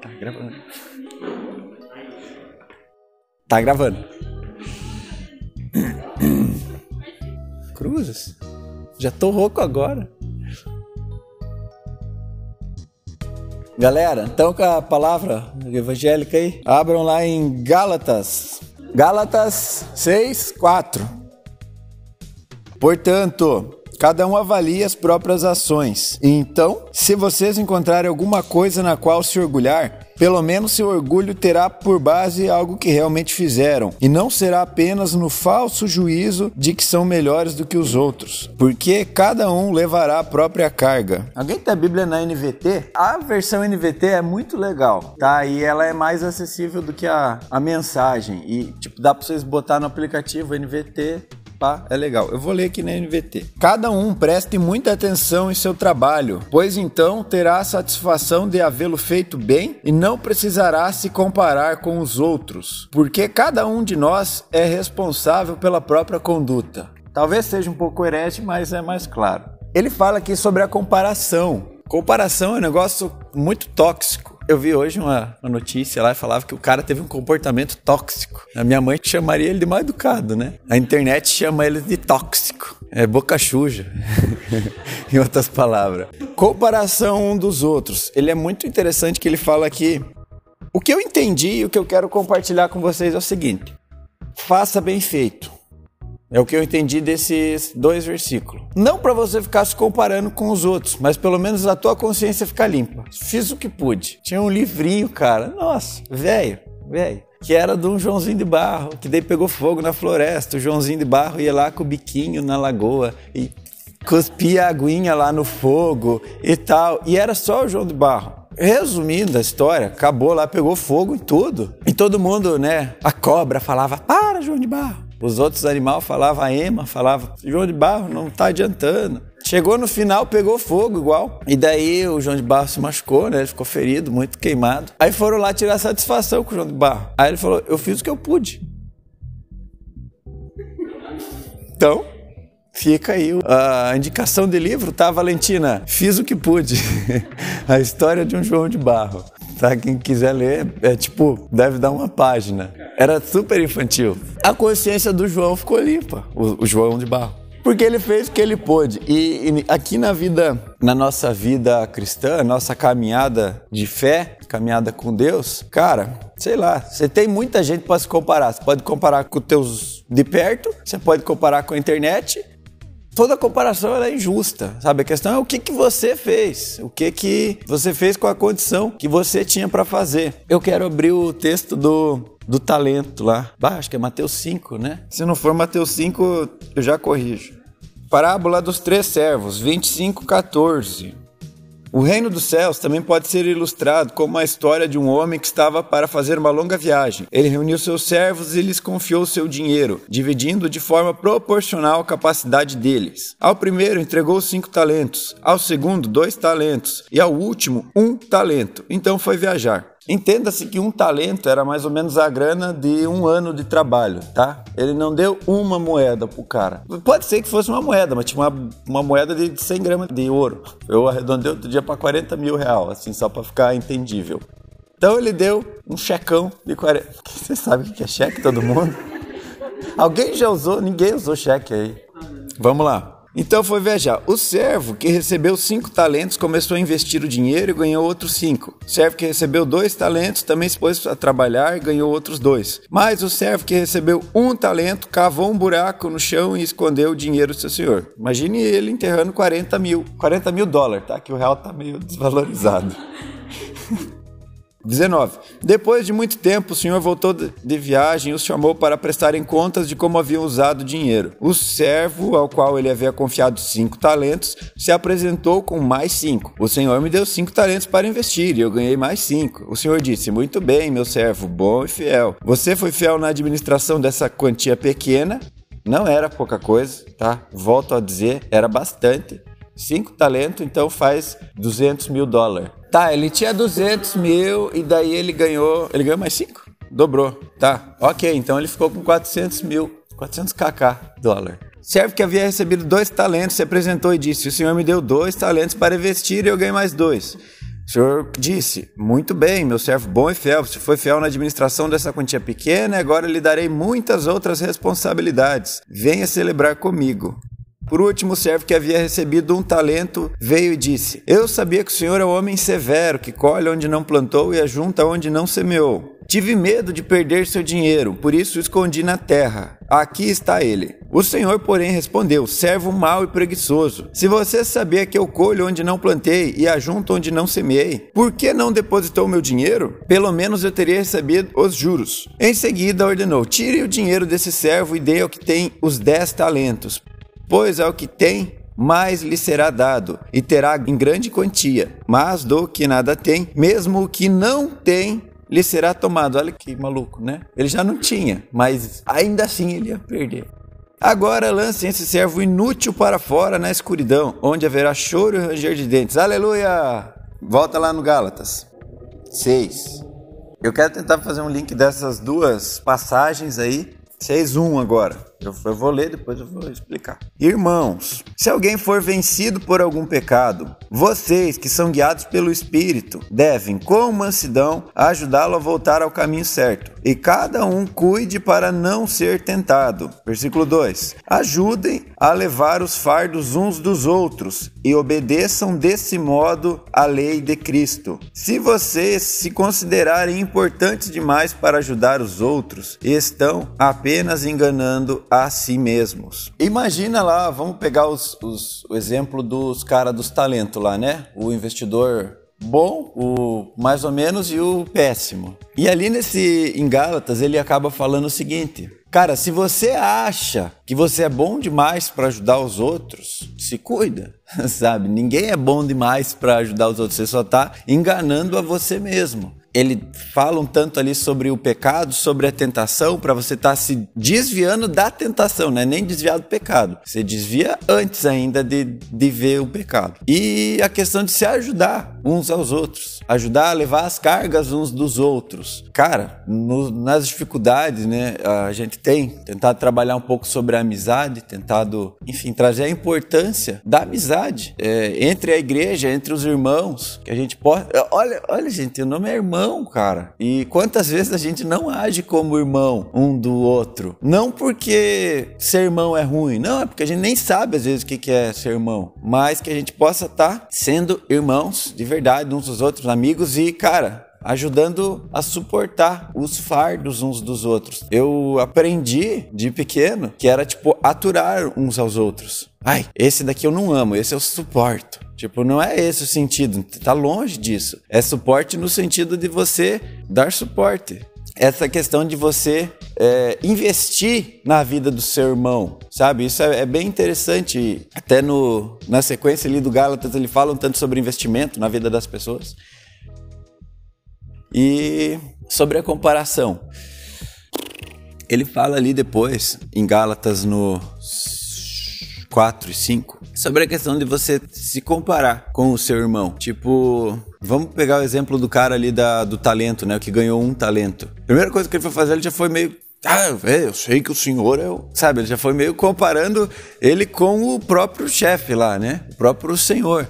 Tá gravando. Tá gravando. Cruzes. Já tô rouco agora. Galera, então com a palavra evangélica aí, abram lá em Gálatas. Gálatas 6, 4. Portanto, Cada um avalia as próprias ações. Então, se vocês encontrarem alguma coisa na qual se orgulhar, pelo menos seu orgulho terá por base algo que realmente fizeram, e não será apenas no falso juízo de que são melhores do que os outros, porque cada um levará a própria carga. Alguém tem a Bíblia na NVT? A versão NVT é muito legal, tá? E ela é mais acessível do que a, a mensagem. E, tipo, dá pra vocês botar no aplicativo NVT pá, é legal. Eu vou ler aqui na NVT. Cada um preste muita atenção em seu trabalho, pois então terá a satisfação de havê-lo feito bem e não precisará se comparar com os outros, porque cada um de nós é responsável pela própria conduta. Talvez seja um pouco herege, mas é mais claro. Ele fala aqui sobre a comparação. Comparação é um negócio muito tóxico eu vi hoje uma, uma, notícia lá e falava que o cara teve um comportamento tóxico. A minha mãe chamaria ele de mal educado, né? A internet chama ele de tóxico. É boca suja, em outras palavras. Comparação um dos outros. Ele é muito interessante que ele fala aqui. O que eu entendi e o que eu quero compartilhar com vocês é o seguinte: faça bem feito. É o que eu entendi desses dois versículos. Não para você ficar se comparando com os outros, mas pelo menos a tua consciência ficar limpa. Fiz o que pude. Tinha um livrinho, cara. Nossa, velho, velho. Que era de um Joãozinho de Barro, que daí pegou fogo na floresta. O Joãozinho de Barro ia lá com o biquinho na lagoa e cuspia a aguinha lá no fogo e tal. E era só o João de Barro. Resumindo a história, acabou lá, pegou fogo em tudo. E todo mundo, né? A cobra falava: Para, João de Barro. Os outros animais falavam a ema, falava João de Barro, não está adiantando. Chegou no final, pegou fogo igual. E daí o João de Barro se machucou, né? Ele ficou ferido, muito queimado. Aí foram lá tirar satisfação com o João de Barro. Aí ele falou: Eu fiz o que eu pude. Então, fica aí a indicação de livro, tá, Valentina? Fiz o que pude. a história de um João de Barro. Quem quiser ler, é tipo, deve dar uma página. Era super infantil. A consciência do João ficou limpa, o, o João de Barro. Porque ele fez o que ele pôde. E, e, aqui na vida, na nossa vida cristã, nossa caminhada de fé, caminhada com Deus, cara, sei lá, você tem muita gente para se comparar. Você pode comparar com os teus de perto, você pode comparar com a internet, toda comparação é injusta, sabe? A questão é o que, que você fez, o que, que você fez com a condição que você tinha para fazer. Eu quero abrir o texto do, do talento lá. Bah, acho que é Mateus 5, né? Se não for Mateus 5, eu já corrijo. Parábola dos três servos, 25, 14. O reino dos céus também pode ser ilustrado como a história de um homem que estava para fazer uma longa viagem. Ele reuniu seus servos e lhes confiou seu dinheiro, dividindo de forma proporcional à capacidade deles. Ao primeiro entregou cinco talentos, ao segundo dois talentos e ao último um talento. Então foi viajar. Entenda-se que um talento era mais ou menos a grana de um ano de trabalho, tá? Ele não deu uma moeda pro cara. Pode ser que fosse uma moeda, mas tinha uma, uma moeda de 100 gramas de ouro. Eu arredondei outro dia para 40 mil real, assim, só para ficar entendível. Então ele deu um checão de 40. Você sabe o que é cheque, todo mundo? Alguém já usou? Ninguém usou cheque aí. Vamos lá. Então foi viajar. O servo que recebeu cinco talentos começou a investir o dinheiro e ganhou outros cinco. O servo que recebeu dois talentos também se pôs a trabalhar e ganhou outros dois. Mas o servo que recebeu um talento cavou um buraco no chão e escondeu o dinheiro do seu senhor. Imagine ele enterrando 40 mil. 40 mil dólares, tá? Que o real tá meio desvalorizado. 19. Depois de muito tempo, o senhor voltou de viagem e os chamou para prestarem contas de como haviam usado o dinheiro. O servo, ao qual ele havia confiado cinco talentos, se apresentou com mais cinco. O senhor me deu cinco talentos para investir e eu ganhei mais cinco. O senhor disse: Muito bem, meu servo, bom e fiel. Você foi fiel na administração dessa quantia pequena. Não era pouca coisa, tá? Volto a dizer, era bastante. Cinco talentos, então faz 200 mil dólares. Tá, ele tinha 200 mil e daí ele ganhou. Ele ganhou mais 5? Dobrou. Tá, ok. Então ele ficou com 400 mil. 400 kk dólar. Servo que havia recebido dois talentos se apresentou e disse: O senhor me deu dois talentos para investir e eu ganhei mais dois. O senhor disse: Muito bem, meu servo bom e fiel. Você foi fiel na administração dessa quantia pequena agora lhe darei muitas outras responsabilidades. Venha celebrar comigo. Por último, o servo que havia recebido um talento veio e disse: Eu sabia que o senhor é um homem severo, que colhe onde não plantou e ajunta onde não semeou. Tive medo de perder seu dinheiro, por isso o escondi na terra. Aqui está ele. O Senhor, porém, respondeu: Servo mau e preguiçoso. Se você sabia que eu colho onde não plantei e ajunto onde não semeei, por que não depositou meu dinheiro? Pelo menos eu teria recebido os juros. Em seguida ordenou: Tire o dinheiro desse servo e dê ao que tem os dez talentos. Pois ao que tem, mais lhe será dado, e terá em grande quantia. Mas do que nada tem, mesmo o que não tem, lhe será tomado. Olha que maluco, né? Ele já não tinha, mas ainda assim ele ia perder. Agora lancem esse servo inútil para fora na escuridão, onde haverá choro e ranger de dentes. Aleluia! Volta lá no Gálatas 6. Eu quero tentar fazer um link dessas duas passagens aí. 6.1 agora. Eu, eu vou ler, depois eu vou explicar. Irmãos, se alguém for vencido por algum pecado, vocês que são guiados pelo Espírito devem, com mansidão, ajudá-lo a voltar ao caminho certo. E cada um cuide para não ser tentado. Versículo 2: Ajudem a levar os fardos uns dos outros e obedeçam desse modo a lei de Cristo. Se vocês se considerarem importantes demais para ajudar os outros, estão apenas enganando a si mesmos. Imagina lá, vamos pegar os, os, o exemplo dos caras dos talentos lá, né? O investidor bom, o mais ou menos e o péssimo. E ali nesse em Gálatas ele acaba falando o seguinte: Cara, se você acha que você é bom demais para ajudar os outros, se cuida, sabe? Ninguém é bom demais para ajudar os outros, você só está enganando a você mesmo ele fala um tanto ali sobre o pecado, sobre a tentação, para você estar tá se desviando da tentação, né? Nem desviar do pecado. Você desvia antes ainda de, de ver o pecado. E a questão de se ajudar uns aos outros, ajudar a levar as cargas uns dos outros. Cara, no, nas dificuldades, né? A gente tem tentado trabalhar um pouco sobre a amizade, tentado, enfim, trazer a importância da amizade é, entre a igreja, entre os irmãos, que a gente pode. Olha, olha, gente, o nome é irmão irmão, cara. E quantas vezes a gente não age como irmão um do outro? Não porque ser irmão é ruim, não, é porque a gente nem sabe às vezes o que é ser irmão, mas que a gente possa estar tá sendo irmãos de verdade uns dos outros, amigos e, cara, ajudando a suportar os fardos uns dos outros. Eu aprendi de pequeno que era tipo aturar uns aos outros. Ai, esse daqui eu não amo, esse eu suporto. Tipo, não é esse o sentido, tá longe disso. É suporte no sentido de você dar suporte. Essa questão de você é, investir na vida do seu irmão, sabe? Isso é, é, bem interessante. Até no, na sequência ali do Gálatas, ele fala um tanto sobre investimento na vida das pessoas. E sobre a comparação. Ele fala ali depois, em Gálatas no 4 e 5, sobre a questão de você se comparar com o seu irmão. Tipo, vamos pegar o exemplo do cara ali da, do talento, né? Que ganhou um talento. Primeira coisa que ele foi fazer, ele já foi meio ah, eu sei que o senhor é o. Sabe, ele já foi meio comparando ele com o próprio chefe lá, né? O próprio senhor.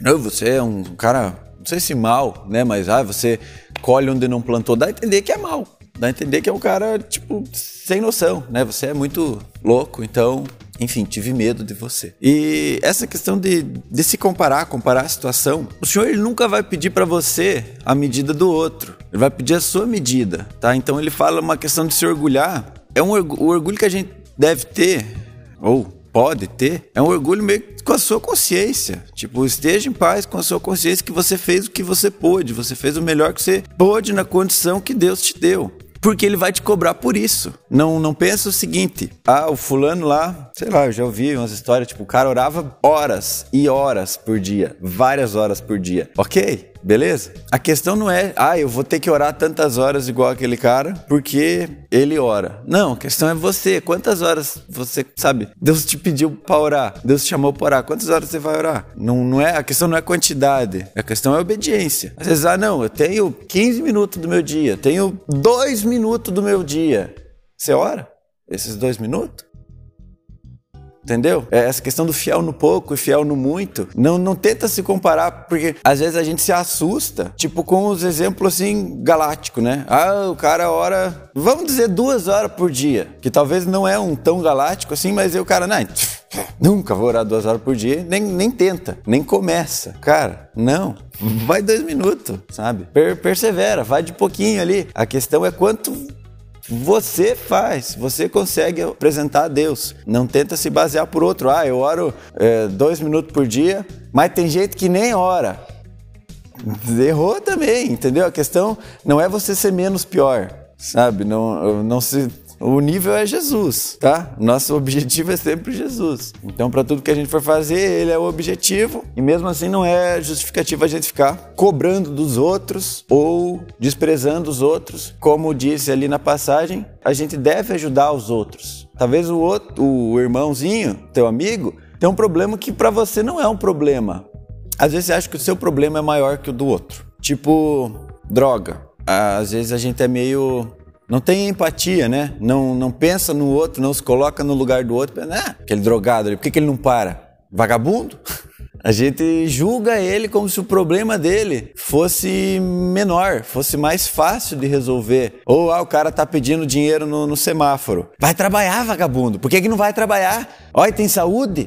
Não, você é um cara, não sei se mal, né? Mas ah, você colhe onde não plantou. Dá a entender que é mal. Dá a entender que é um cara, tipo, sem noção, né? Você é muito louco, então enfim, tive medo de você. E essa questão de, de se comparar, comparar a situação, o Senhor ele nunca vai pedir para você a medida do outro. Ele vai pedir a sua medida, tá? Então ele fala uma questão de se orgulhar. É um o orgulho que a gente deve ter, ou pode ter, é um orgulho meio com a sua consciência. Tipo, esteja em paz com a sua consciência que você fez o que você pôde, você fez o melhor que você pôde na condição que Deus te deu porque ele vai te cobrar por isso. Não, não pensa o seguinte: ah, o fulano lá, sei lá, eu já ouvi umas histórias, tipo, o cara orava horas e horas por dia, várias horas por dia. Ok? Beleza? A questão não é, ah, eu vou ter que orar tantas horas igual aquele cara, porque ele ora. Não, a questão é você. Quantas horas você, sabe, Deus te pediu para orar, Deus te chamou para orar, quantas horas você vai orar? Não, não é, a questão não é quantidade, a questão é obediência. Às vezes, ah, não, eu tenho 15 minutos do meu dia, tenho 2 minutos do meu dia. Você ora? Esses dois minutos? Entendeu? É essa questão do fiel no pouco e fiel no muito. Não, não tenta se comparar, porque às vezes a gente se assusta, tipo com os exemplos assim, galáctico, né? Ah, o cara ora, vamos dizer, duas horas por dia, que talvez não é um tão galáctico assim, mas o cara, não, nunca vou orar duas horas por dia, nem, nem tenta, nem começa. Cara, não. Vai dois minutos, sabe? Per persevera, vai de pouquinho ali. A questão é quanto você faz, você consegue apresentar a Deus. Não tenta se basear por outro. Ah, eu oro é, dois minutos por dia, mas tem jeito que nem ora. Errou também, entendeu? A questão não é você ser menos pior, sabe? Não, não se o nível é Jesus, tá? Nosso objetivo é sempre Jesus. Então, para tudo que a gente for fazer, ele é o objetivo. E mesmo assim, não é justificativa a gente ficar cobrando dos outros ou desprezando os outros. Como disse ali na passagem, a gente deve ajudar os outros. Talvez o outro, o irmãozinho, teu amigo, tem um problema que para você não é um problema. Às vezes você acha que o seu problema é maior que o do outro. Tipo, droga. Às vezes a gente é meio não tem empatia, né? Não, não pensa no outro, não se coloca no lugar do outro. Ah, aquele drogado ali, por que, que ele não para? Vagabundo? A gente julga ele como se o problema dele fosse menor, fosse mais fácil de resolver. Ou ah, o cara tá pedindo dinheiro no, no semáforo. Vai trabalhar, vagabundo. Por que, que não vai trabalhar? Olha, tem saúde?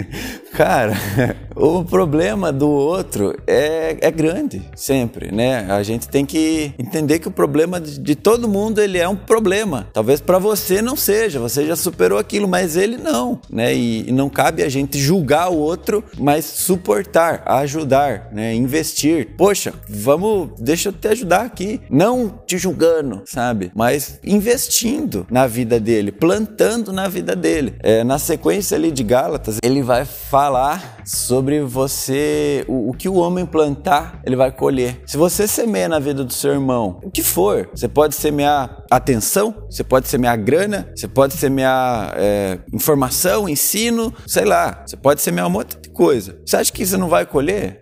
cara, o problema do outro é, é grande, sempre, né? A gente tem que entender que o problema de, de todo mundo ele é um problema. Talvez para você não seja, você já superou aquilo, mas ele não, né? E, e não cabe a gente julgar o outro, mas suportar, ajudar, né? Investir. Poxa, vamos, deixa eu te ajudar aqui. Não te julgando, sabe? Mas investindo na vida dele, plantando na vida dele. É, na sequência ali de Gálatas, ele vai falar sobre você, o, o que o homem plantar, ele vai colher. Se você semeia na vida do seu irmão, o que for, você pode semear atenção, você pode semear grana, você pode semear é, informação, ensino, sei lá, você pode semear um monte de coisa. Você acha que você não vai colher?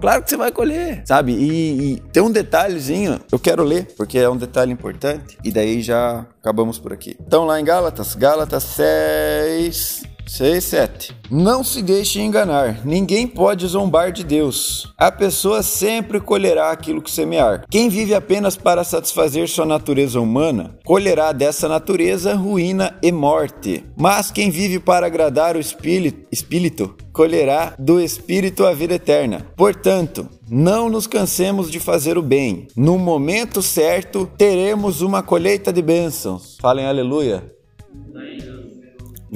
Claro que você vai colher, sabe? E, e, tem um detalhezinho, eu quero ler, porque é um detalhe importante, e daí já acabamos por aqui. Então, lá em Gálatas, Gálatas 6, 6, 7. Não se deixe enganar, ninguém pode zombar de Deus. A pessoa sempre colherá aquilo que semear. Quem vive apenas para satisfazer sua natureza humana, colherá dessa natureza ruína e morte. Mas quem vive para agradar o espírito, espírito colherá do espírito a vida eterna. Portanto, não nos cansemos de fazer o bem. No momento certo, teremos uma colheita de bênçãos. Falem aleluia.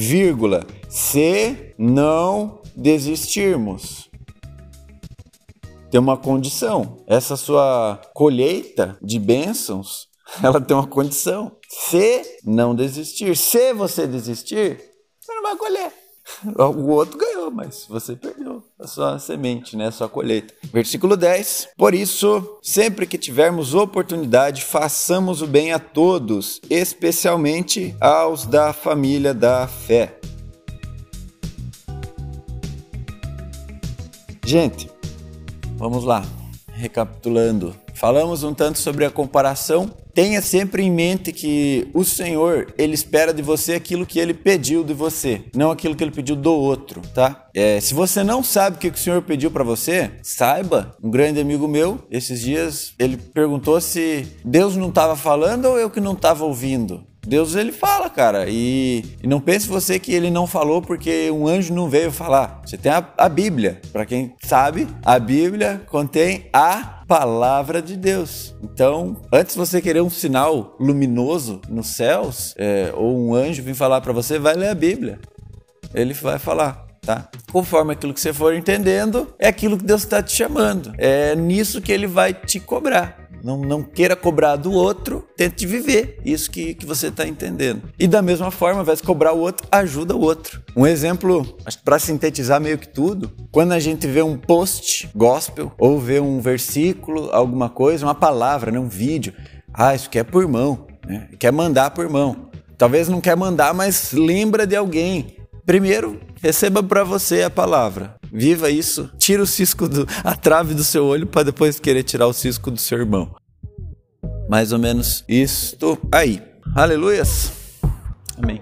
Vírgula se não desistirmos. Tem uma condição. Essa sua colheita de bênçãos, ela tem uma condição. Se não desistir. Se você desistir, você não vai colher. O outro ganhou, mas você perdeu a sua semente, né? A sua colheita. Versículo 10. Por isso, sempre que tivermos oportunidade, façamos o bem a todos, especialmente aos da família da fé. Gente, vamos lá. Recapitulando, falamos um tanto sobre a comparação. Tenha sempre em mente que o Senhor, ele espera de você aquilo que ele pediu de você, não aquilo que ele pediu do outro, tá? É, se você não sabe o que o Senhor pediu para você, saiba. Um grande amigo meu, esses dias, ele perguntou se Deus não estava falando ou eu que não estava ouvindo. Deus ele fala, cara. E, e, não pense você que ele não falou porque um anjo não veio falar. Você tem a, a Bíblia. Para quem sabe, a Bíblia contém a palavra de Deus. Então, antes de você querer um sinal luminoso nos céus, é, ou um anjo vir falar para você, vai ler a Bíblia. Ele vai falar. Tá? Conforme aquilo que você for entendendo, é aquilo que Deus está te chamando. É nisso que ele vai te cobrar. Não, não queira cobrar do outro, tente viver isso que, que você está entendendo. E da mesma forma, de cobrar o outro, ajuda o outro. Um exemplo, acho que para sintetizar meio que tudo, quando a gente vê um post gospel ou vê um versículo, alguma coisa, uma palavra, né, um vídeo, ah, isso quer por mão, né? quer mandar por mão. Talvez não quer mandar, mas lembra de alguém. Primeiro, receba para você a palavra. Viva isso. Tira o cisco, do, a trave do seu olho para depois querer tirar o cisco do seu irmão. Mais ou menos isto aí. Aleluias. Amém.